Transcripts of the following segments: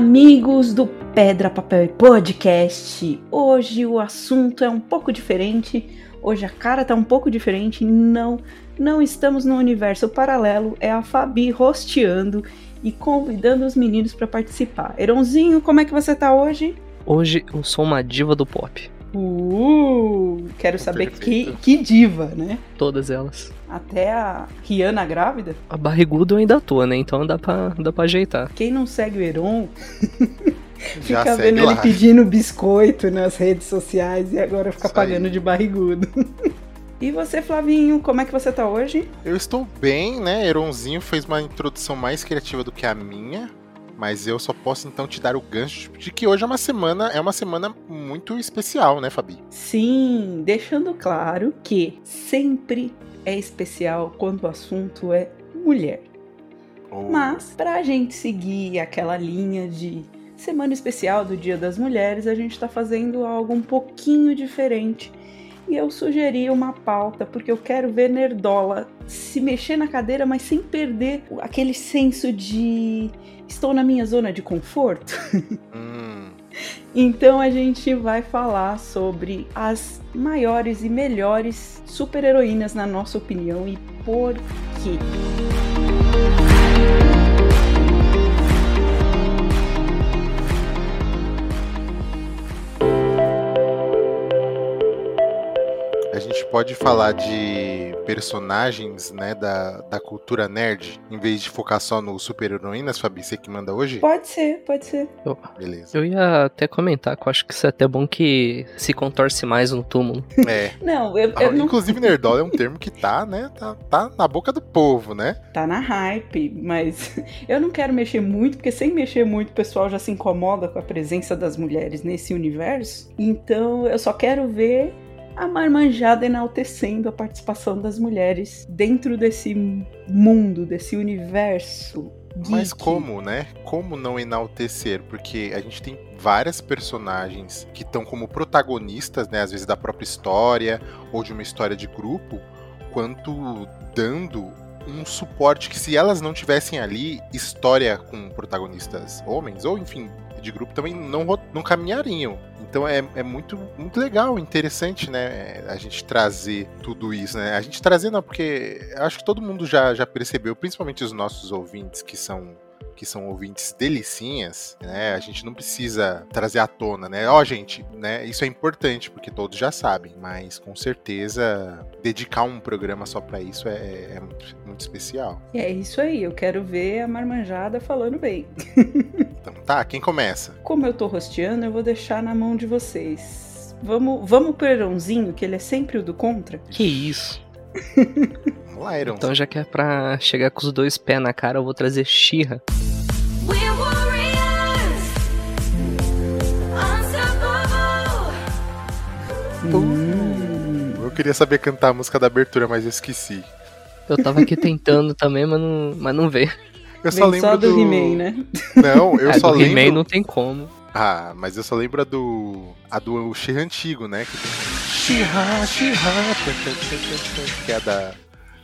Amigos do Pedra, Papel e Podcast. Hoje o assunto é um pouco diferente. Hoje a cara tá um pouco diferente. Não, não estamos no universo paralelo. É a Fabi rosteando e convidando os meninos para participar. Eronzinho, como é que você tá hoje? Hoje eu sou uma diva do pop. Uh, quero saber que, que diva, né? Todas elas. Até a Rihanna grávida? A barrigudo eu ainda tô, né? Então dá pra, dá pra ajeitar. Quem não segue o Heron fica vendo lá. ele pedindo biscoito nas redes sociais e agora fica Isso pagando aí. de barrigudo. E você, Flavinho, como é que você tá hoje? Eu estou bem, né? Eronzinho fez uma introdução mais criativa do que a minha. Mas eu só posso então te dar o gancho de que hoje é uma semana, é uma semana muito especial, né, Fabi? Sim, deixando claro que sempre é especial quando o assunto é mulher. Oh. Mas para a gente seguir aquela linha de semana especial do Dia das Mulheres, a gente está fazendo algo um pouquinho diferente. E eu sugeri uma pauta porque eu quero ver Nerdola se mexer na cadeira, mas sem perder aquele senso de estou na minha zona de conforto. Hum. Então a gente vai falar sobre as maiores e melhores super-heroínas na nossa opinião e por quê. Pode falar de personagens, né, da, da cultura nerd, em vez de focar só no super-heroínas, Fabi, você que manda hoje? Pode ser, pode ser. Eu, Beleza. Eu ia até comentar que eu acho que isso é até bom que se contorce mais no túmulo. É. não, eu, eu não... Inclusive, nerdola é um termo que tá, né, tá, tá na boca do povo, né? Tá na hype, mas eu não quero mexer muito, porque sem mexer muito o pessoal já se incomoda com a presença das mulheres nesse universo. Então, eu só quero ver a marmanjada enaltecendo a participação das mulheres dentro desse mundo, desse universo. Geek. Mas como, né? Como não enaltecer? Porque a gente tem várias personagens que estão como protagonistas, né? Às vezes da própria história ou de uma história de grupo, quanto dando um suporte que se elas não tivessem ali, história com protagonistas homens, ou enfim, de grupo também não, não caminhariam. Então é, é muito, muito legal, interessante, né? A gente trazer tudo isso, né? A gente trazer não, porque acho que todo mundo já, já percebeu, principalmente os nossos ouvintes que são que são ouvintes delicinhas, né? A gente não precisa trazer à tona, né? Ó, oh, gente, né? Isso é importante porque todos já sabem, mas com certeza dedicar um programa só para isso é, é, é muito, muito, especial. É isso aí, eu quero ver a marmanjada falando bem. então tá, quem começa? Como eu tô rosteando, eu vou deixar na mão de vocês. Vamos, vamos pro Eronzinho, que ele é sempre o do contra? Que isso? Vamos lá, Iron. Então já que é pra chegar com os dois pés na cara, eu vou trazer Xirra. Uh, eu queria saber cantar a música da abertura, mas eu esqueci. Eu tava aqui tentando também, mas não, mas não veio. Eu só lembro só do, do... He-Man, né? Não, eu é, só do lembro. He-Man não tem como. Ah, mas eu só lembro a do. a do She antigo, né? Que tem. She-Ha, She-Ha. Que é da.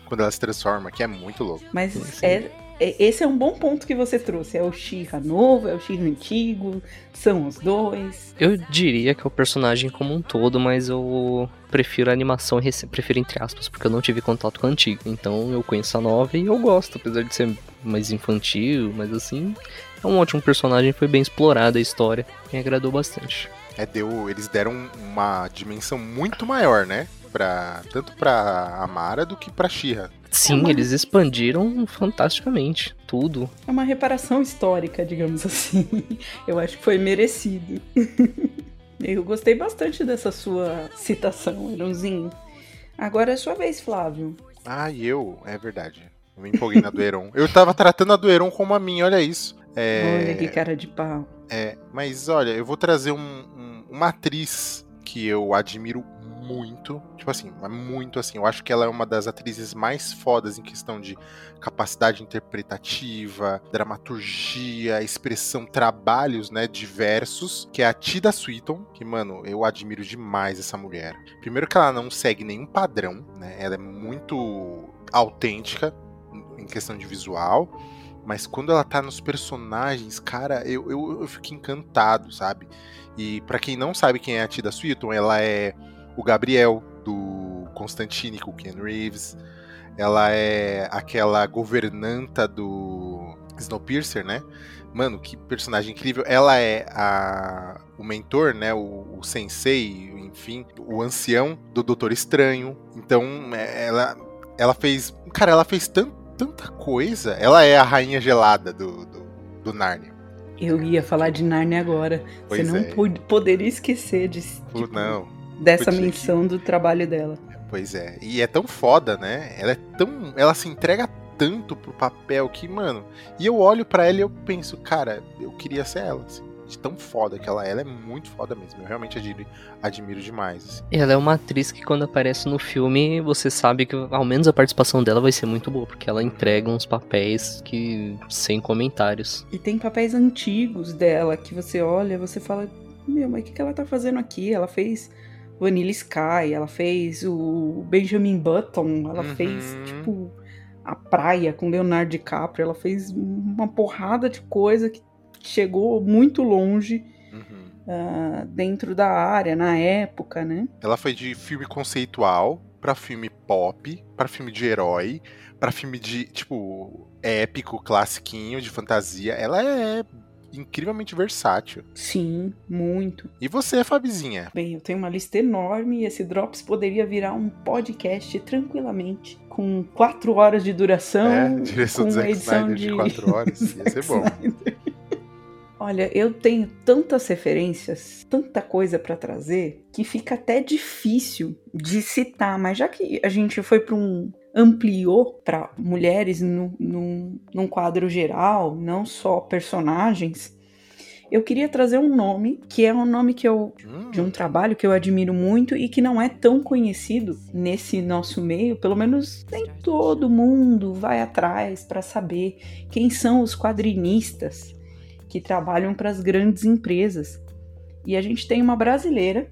Quando ela se transforma, que é muito louco. Mas é, esse é um bom ponto que você trouxe. É o She-Ra novo, é o She-Ra antigo, são os dois. Eu diria que é o personagem como um todo, mas eu prefiro a animação, prefiro entre aspas, porque eu não tive contato com a antiga. Então eu conheço a nova e eu gosto, apesar de ser mais infantil, mas assim, é um ótimo personagem, foi bem explorada a história, me agradou bastante. É, deu, eles deram uma dimensão muito maior, né? Pra, tanto pra Amara do que pra Shira. Sim, é uma... eles expandiram fantasticamente tudo. É uma reparação histórica, digamos assim. Eu acho que foi merecido. Eu gostei bastante dessa sua citação, Eronzinho. Agora é sua vez, Flávio. Ah, e eu? É verdade. Eu me empolguei na do Heron. Eu tava tratando a do Heron como a minha, olha isso. É... Olha que cara de pau. É, mas olha, eu vou trazer um, um, uma atriz que eu admiro muito, tipo assim, muito assim. Eu acho que ela é uma das atrizes mais fodas em questão de capacidade interpretativa, dramaturgia, expressão, trabalhos, né, diversos, que é a Tida Sweeton, que, mano, eu admiro demais essa mulher. Primeiro que ela não segue nenhum padrão, né? Ela é muito autêntica em questão de visual, Mas quando ela tá nos personagens, cara, eu, eu, eu fico encantado, sabe? E para quem não sabe quem é a Tida Swinton, ela é o Gabriel do Constantine com Ken Reeves. Ela é aquela governanta do Snowpiercer, né? Mano, que personagem incrível. Ela é a, o mentor, né? O, o sensei, enfim, o ancião do Doutor Estranho. Então, é, ela, ela fez. Cara, ela fez tant, tanta coisa. Ela é a rainha gelada do, do, do Narnia. Eu ia falar de Narnia agora. Pois Você não é. poderia esquecer de, tipo, não, dessa menção que... do trabalho dela. Pois é. E é tão foda, né? Ela é tão. Ela se entrega tanto pro papel que, mano. E eu olho para ela e eu penso, cara, eu queria ser ela, assim, de tão foda que ela é. Ela é muito foda mesmo. Eu realmente admiro, admiro demais. Assim. Ela é uma atriz que, quando aparece no filme, você sabe que ao menos a participação dela vai ser muito boa, porque ela entrega uns papéis que. sem comentários. E tem papéis antigos dela que você olha, você fala, meu, mas o que, que ela tá fazendo aqui? Ela fez. Vanilla Sky, ela fez o Benjamin Button, ela uhum. fez, tipo, a praia com Leonardo DiCaprio. Ela fez uma porrada de coisa que chegou muito longe uhum. uh, dentro da área, na época, né? Ela foi de filme conceitual para filme pop, para filme de herói, para filme de, tipo, épico, classiquinho, de fantasia. Ela é incrivelmente versátil. Sim, muito. E você, Fabizinha? Bem, eu tenho uma lista enorme e esse Drops poderia virar um podcast tranquilamente, com quatro horas de duração. É, direção com edição de... de quatro horas. Ia ser bom. Olha, eu tenho tantas referências, tanta coisa para trazer, que fica até difícil de citar, mas já que a gente foi para um ampliou para mulheres no, no, num quadro geral, não só personagens, eu queria trazer um nome que é um nome que eu hum. de um trabalho que eu admiro muito e que não é tão conhecido nesse nosso meio, pelo menos nem todo mundo vai atrás para saber quem são os quadrinistas que trabalham para as grandes empresas. E a gente tem uma brasileira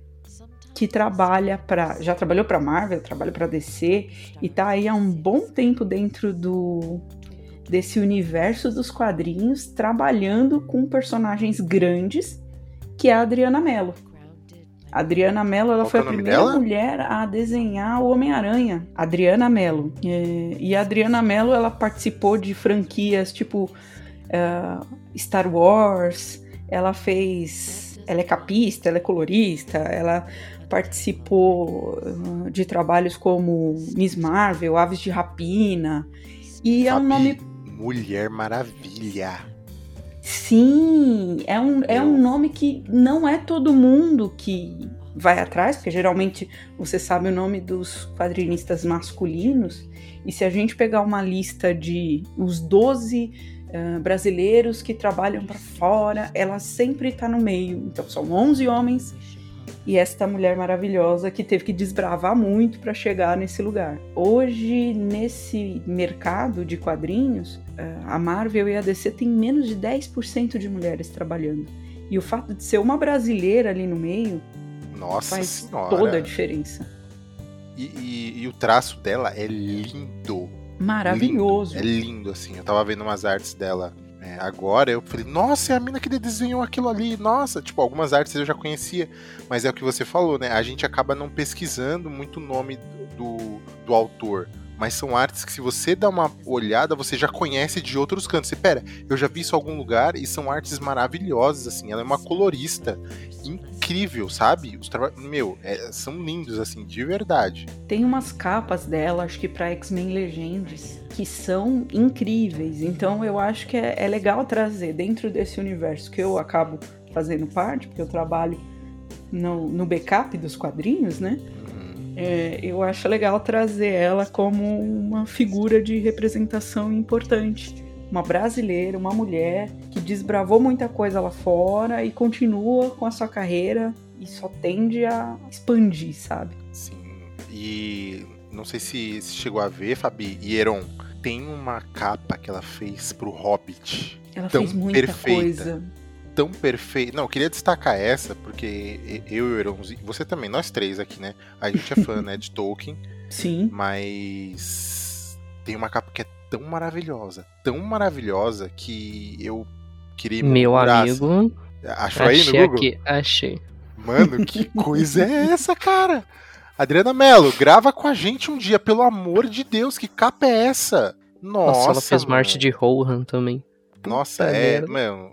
que trabalha para já trabalhou para Marvel, trabalha para DC e tá aí há um bom tempo dentro do desse universo dos quadrinhos, trabalhando com personagens grandes, que é a Adriana Mello. A Adriana Mello ela Qual foi é a primeira dela? mulher a desenhar o Homem-Aranha. Adriana Mello. E, e, a Adriana Mello ela participou de franquias tipo uh, Star Wars. Ela fez. Ela é capista, ela é colorista, ela participou uh, de trabalhos como Miss Marvel, Aves de Rapina. E Fabi, é um nome. Mulher Maravilha. Sim, é um, é um nome que não é todo mundo que vai atrás, porque geralmente você sabe o nome dos quadrinistas masculinos. E se a gente pegar uma lista de os 12 uh, brasileiros que trabalham para fora, ela sempre está no meio. Então são 11 homens e esta mulher maravilhosa que teve que desbravar muito para chegar nesse lugar. Hoje, nesse mercado de quadrinhos, eh, a Marvel e a DC têm menos de 10% de mulheres trabalhando. E o fato de ser uma brasileira ali no meio Nossa faz senhora. toda a diferença. E, e, e, o traço dela é lindo. Maravilhoso. Lindo, é lindo, assim. Eu tava vendo umas artes dela é, agora eu falei, nossa, é a mina que desenhou aquilo ali, nossa, tipo, algumas artes eu já conhecia, mas é o que você falou, né? A gente acaba não pesquisando muito o nome do, do autor. Mas são artes que, se você dá uma olhada, você já conhece de outros cantos. Você, pera, eu já vi isso em algum lugar e são artes maravilhosas, assim. Ela é uma colorista incrível, sabe? Os trabalhos, meu, é, são lindos, assim, de verdade. Tem umas capas dela, acho que pra X-Men Legends, que são incríveis. Então eu acho que é, é legal trazer dentro desse universo que eu acabo fazendo parte, porque eu trabalho no, no backup dos quadrinhos, né? É, eu acho legal trazer ela como uma figura de representação importante. Uma brasileira, uma mulher que desbravou muita coisa lá fora e continua com a sua carreira e só tende a expandir, sabe? Sim. E não sei se, chegou a ver, Fabi, Hieron tem uma capa que ela fez pro Hobbit. Ela fez muita perfeita. coisa tão perfeita. Não, eu queria destacar essa, porque eu e o Eronzi, você também, nós três aqui, né? A gente é fã, né, de Tolkien. Sim. Mas tem uma capa que é tão maravilhosa, tão maravilhosa que eu queria Meu amigo. Achou aí no Google? Aqui, achei. Mano, que coisa é essa, cara? Adriana Mello, grava com a gente um dia, pelo amor de Deus, que capa é essa? Nossa, Nossa ela fez mano. Marte de Rohan também. Nossa, Puta é, merda. mano,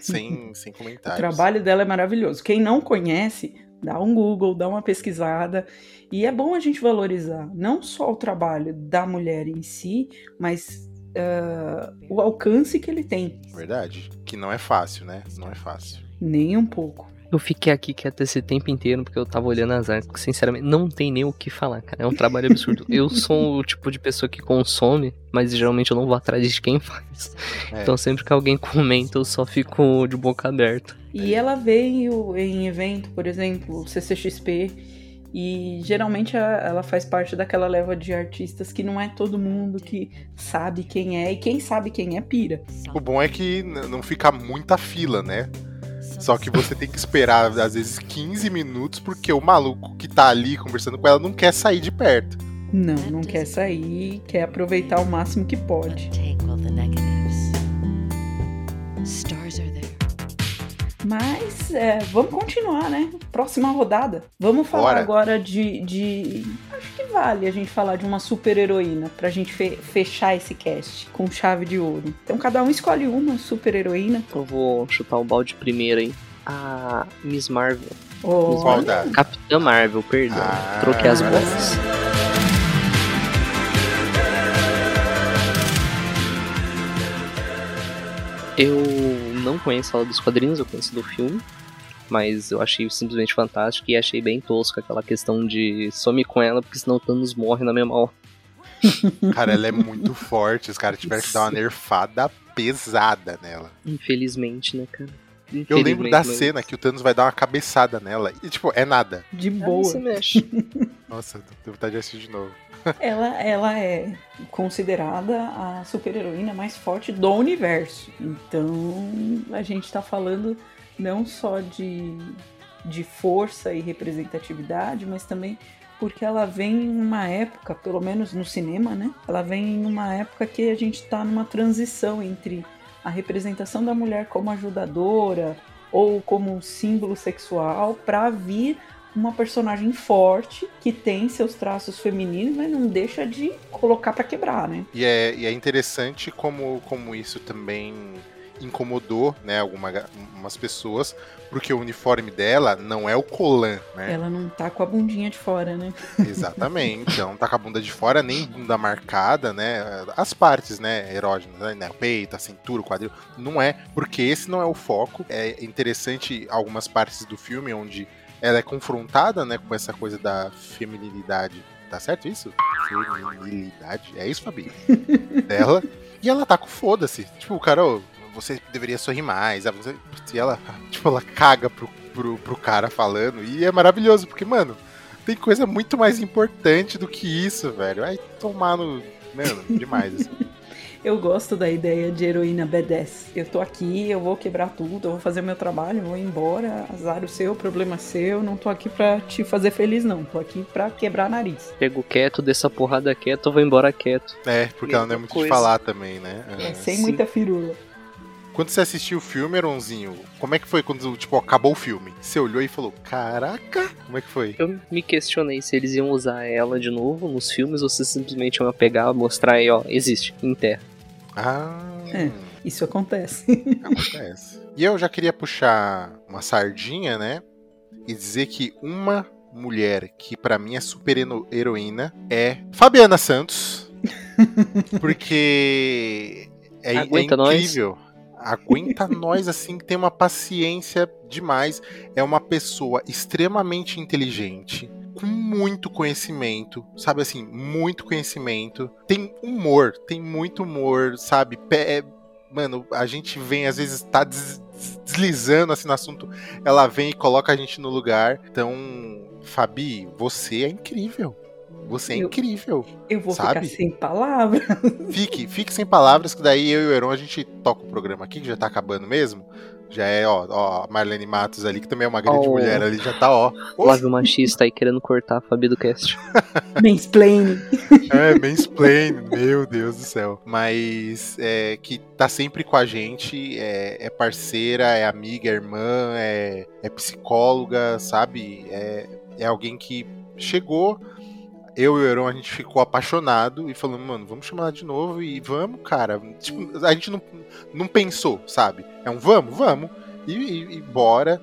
sem, sem O comentários. trabalho dela é maravilhoso. Quem não conhece, dá um Google, dá uma pesquisada. E é bom a gente valorizar não só o trabalho da mulher em si, mas ah, o alcance que ele tem. Verdade. Que não é fácil, né? Não é fácil. Nem um pouco. Eu fiquei aqui quieto esse tempo inteiro porque eu tava olhando as artes, porque sinceramente não tem nem o que falar, cara. É um trabalho absurdo. eu sou o tipo de pessoa que consome, mas geralmente eu não vou atrás de quem faz. É. Então sempre que alguém comenta, eu só fico de boca aberta. E ela veio em evento, por exemplo, CCXP, e geralmente ela faz parte daquela leva de artistas que não é todo mundo que sabe quem é, e quem sabe quem é pira. O bom é que não fica muita fila, né? Só que você tem que esperar, às vezes, 15 minutos, porque o maluco que tá ali conversando com ela não quer sair de perto. Não, não quer sair, quer aproveitar o máximo que pode. Mas é, vamos continuar, né? Próxima rodada. Vamos falar Bora. agora de, de. Acho que vale a gente falar de uma super heroína pra gente fe- fechar esse cast com chave de ouro. Então cada um escolhe uma super heroína. Eu vou chutar o balde primeiro aí. A Miss Marvel. Oh, Qual da? Capitã Marvel, perdão. Ah, Troquei as bolas. Eu conheço ela dos quadrinhos, eu conheço do filme. Mas eu achei simplesmente fantástico e achei bem tosco aquela questão de some com ela, porque senão o Thanos morre na mesma hora. Cara, ela é muito forte. Os caras tiveram que dar uma nerfada pesada nela. Infelizmente, né, cara? Eu lembro da Infelizmente, mas- cena que o Thanos vai dar uma cabeçada nela. E, tipo, é nada. de Ela boa. se mexe. Nossa, tenho vontade de assistir de novo. Ela, ela é considerada a super heroína mais forte do universo. Então a gente tá falando não só de, de força e representatividade, mas também porque ela vem em uma época, pelo menos no cinema, né? Ela vem em uma época que a gente tá numa transição entre a representação da mulher como ajudadora ou como um símbolo sexual para vir uma personagem forte que tem seus traços femininos, mas não deixa de colocar pra quebrar, né? E é, e é interessante como, como isso também incomodou, né, algumas umas pessoas, porque o uniforme dela não é o colan, né? Ela não tá com a bundinha de fora, né? Exatamente. Então tá com a bunda de fora, nem bunda marcada, né? As partes, né, erógenas, né? O peito, a cintura, o quadril. Não é, porque esse não é o foco. É interessante algumas partes do filme onde ela é confrontada, né, com essa coisa da feminilidade. Tá certo isso? Feminilidade. É isso, Fabi? dela. E ela tá com foda-se. Tipo, cara, ô, você deveria sorrir mais. E ela, tipo, ela caga pro, pro, pro cara falando. E é maravilhoso, porque, mano, tem coisa muito mais importante do que isso, velho. Vai tomar no. Mano, demais, assim. Eu gosto da ideia de heroína B10. Eu tô aqui, eu vou quebrar tudo, eu vou fazer meu trabalho, eu vou embora, azar o seu, problema seu, não tô aqui pra te fazer feliz não, tô aqui pra quebrar nariz. Pego quieto, dessa porrada quieto, eu vou embora quieto. É, porque ela não é muito de Coisa. falar também, né? É, Aham. sem sim. muita firula. Quando você assistiu o filme, Eronzinho, como é que foi quando, tipo, acabou o filme? Você olhou e falou, caraca, como é que foi? Eu me questionei se eles iam usar ela de novo nos filmes ou se simplesmente iam pegar, mostrar aí, ó, existe, em terra. Ah, É. Isso acontece. acontece. E eu já queria puxar uma sardinha, né? E dizer que uma mulher que pra mim é super hero- heroína é Fabiana Santos. Porque é, é Aguenta nós. incrível. Aguenta nós, assim, tem uma paciência demais. É uma pessoa extremamente inteligente, com muito conhecimento, sabe assim, muito conhecimento. Tem humor, tem muito humor, sabe? Pé- é- mano, a gente vem, às vezes, tá des- deslizando assim no assunto, ela vem e coloca a gente no lugar. Então, Fabi, você é incrível. Você é Eu- incrível. Eu vou Sabe? ficar sem palavras. Fique, fique sem palavras, que daí eu e o Heron a gente toca o programa aqui, que já tá acabando mesmo. Já é, ó, ó, a Marlene Matos ali, que também é uma grande oh. mulher ali, já tá, ó. Flávio Machista aí querendo cortar a Fabi do cast. mansplaining. É, mansplaining, meu Deus do céu. Mas é, que tá sempre com a gente, é, é parceira, é amiga, é irmã, é, é psicóloga, sabe? É, é alguém que chegou eu e o Heron, a gente ficou apaixonado e falando, mano, vamos chamar ela de novo e vamos, cara. Tipo, a gente não, não pensou, sabe? É um vamos, vamos. E, e, e bora.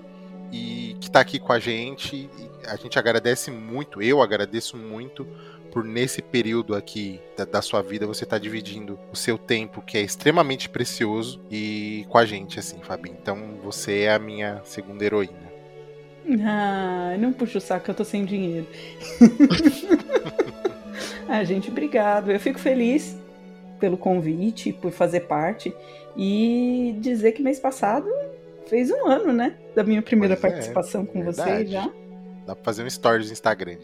E que tá aqui com a gente. a gente agradece muito, eu agradeço muito por nesse período aqui da, da sua vida você tá dividindo o seu tempo, que é extremamente precioso, e com a gente, assim, Fabi. Então você é a minha segunda heroína. Ah, não puxa o saco, eu tô sem dinheiro. ah, gente, obrigado. Eu fico feliz pelo convite, por fazer parte e dizer que mês passado fez um ano, né? Da minha primeira pois é, participação é, com verdade. vocês já. Dá pra fazer um stories no Instagram.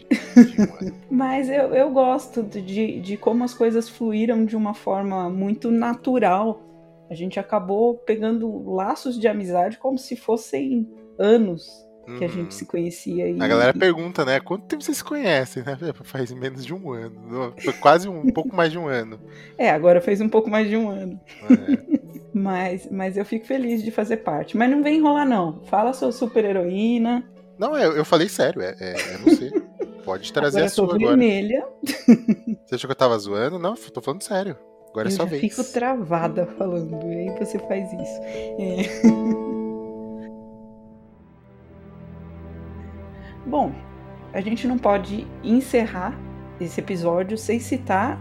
Mas eu, eu gosto de, de como as coisas fluíram de uma forma muito natural. A gente acabou pegando laços de amizade como se fossem anos que a gente uhum. se conhecia. E... A galera pergunta, né? Quanto tempo vocês se conhecem, né? Faz menos de um ano. Foi quase um, um pouco mais de um ano. É, agora fez um pouco mais de um ano. É. mas, mas eu fico feliz de fazer parte. Mas não vem enrolar, não. Fala sua super heroína. Não, eu, eu falei sério, é, é, é você. Pode trazer agora a sua vermelha. agora. Você achou que eu tava zoando? Não, tô falando sério. Agora eu é sua vez. Eu fico travada falando, e aí você faz isso. É. Bom, a gente não pode encerrar esse episódio sem citar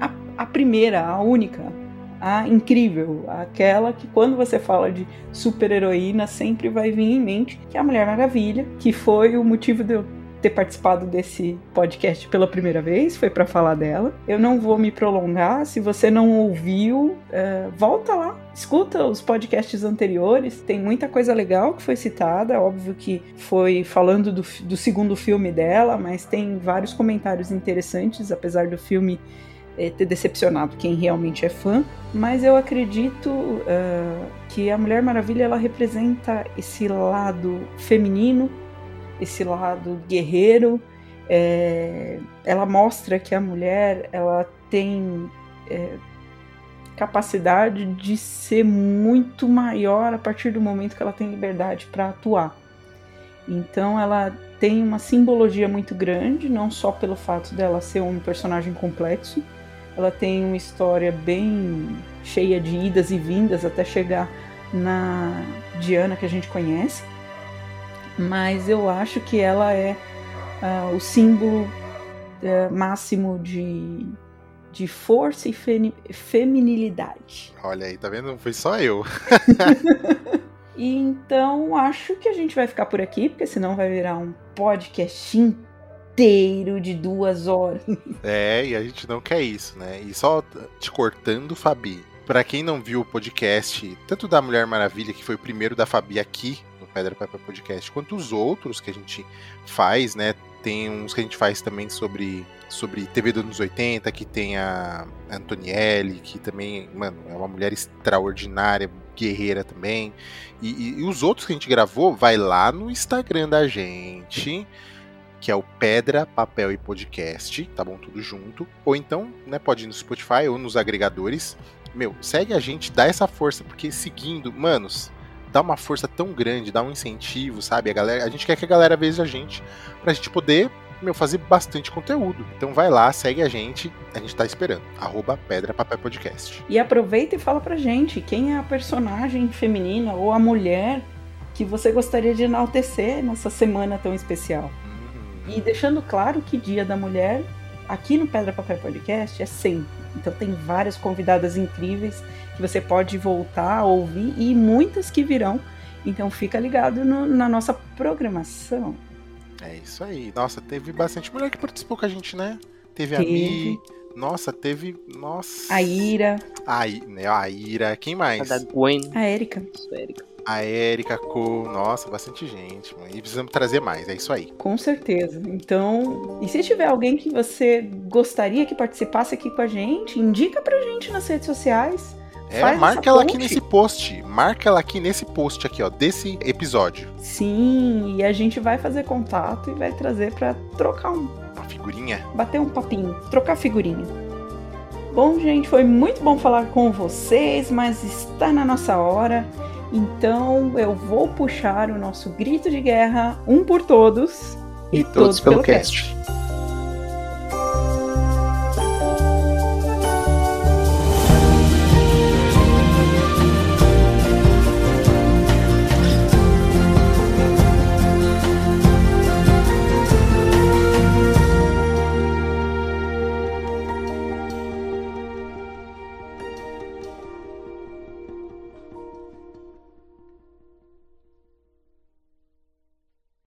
a, a primeira, a única, a incrível, aquela que quando você fala de super-heroína sempre vai vir em mente, que é a Mulher Maravilha, que foi o motivo de eu ter participado desse podcast pela primeira vez, foi para falar dela. Eu não vou me prolongar, se você não ouviu, é, volta lá, escuta os podcasts anteriores, tem muita coisa legal que foi citada, óbvio que foi falando do, do segundo filme dela, mas tem vários comentários interessantes, apesar do filme é, ter decepcionado quem realmente é fã, mas eu acredito uh, que a Mulher Maravilha ela representa esse lado feminino esse lado guerreiro. É, ela mostra que a mulher ela tem é, capacidade de ser muito maior a partir do momento que ela tem liberdade para atuar. Então ela tem uma simbologia muito grande, não só pelo fato dela ser um personagem complexo, ela tem uma história bem cheia de idas e vindas até chegar na Diana que a gente conhece mas eu acho que ela é uh, o símbolo uh, máximo de, de força e fe feminilidade. Olha aí, tá vendo? Não foi só eu. então acho que a gente vai ficar por aqui, porque senão vai virar um podcast inteiro de duas horas. É, e a gente não quer isso, né? E só te cortando, Fabi. Para quem não viu o podcast, tanto da Mulher Maravilha, que foi o primeiro da Fabi aqui Pedra Papel Podcast, quanto os outros que a gente faz, né? Tem uns que a gente faz também sobre, sobre TV dos anos 80, que tem a Antonielli, que também, mano, é uma mulher extraordinária, guerreira também. E, e, e os outros que a gente gravou, vai lá no Instagram da gente que é o Pedra, Papel e Podcast, tá bom? Tudo junto. Ou então, né, pode ir no Spotify ou nos agregadores. Meu, segue a gente, dá essa força, porque seguindo, manos, dá uma força tão grande, dá um incentivo, sabe? A galera, a gente quer que a galera veja a gente pra gente poder meu, fazer bastante conteúdo. Então vai lá, segue a gente, a gente tá esperando. Arroba Pedra Papel Podcast. E aproveita e fala pra gente quem é a personagem feminina ou a mulher que você gostaria de enaltecer nessa semana tão especial. Uhum. E deixando claro que Dia da Mulher, aqui no Pedra Papel Podcast, é sempre. Então tem várias convidadas incríveis que você pode voltar a ouvir e muitas que virão. Então fica ligado no, na nossa programação. É isso aí. Nossa, teve bastante mulher que participou com a gente, né? Teve, teve. a Mi. Nossa, teve. Nossa. A Ira. A, né, a Ira. Quem mais? A da Gwen. A Erika. A Erika. A Erika, Co. Nossa, bastante gente. Mano. E precisamos trazer mais, é isso aí. Com certeza. Então, e se tiver alguém que você gostaria que participasse aqui com a gente, indica pra gente nas redes sociais É, Faz marca ela aqui nesse post. Marca ela aqui nesse post aqui, ó, desse episódio. Sim, e a gente vai fazer contato e vai trazer para trocar um... uma figurinha. Bater um papinho, trocar figurinha. Bom, gente, foi muito bom falar com vocês, mas está na nossa hora. Então eu vou puxar o nosso grito de guerra, um por todos e, e todos, todos, pelo cast. cast.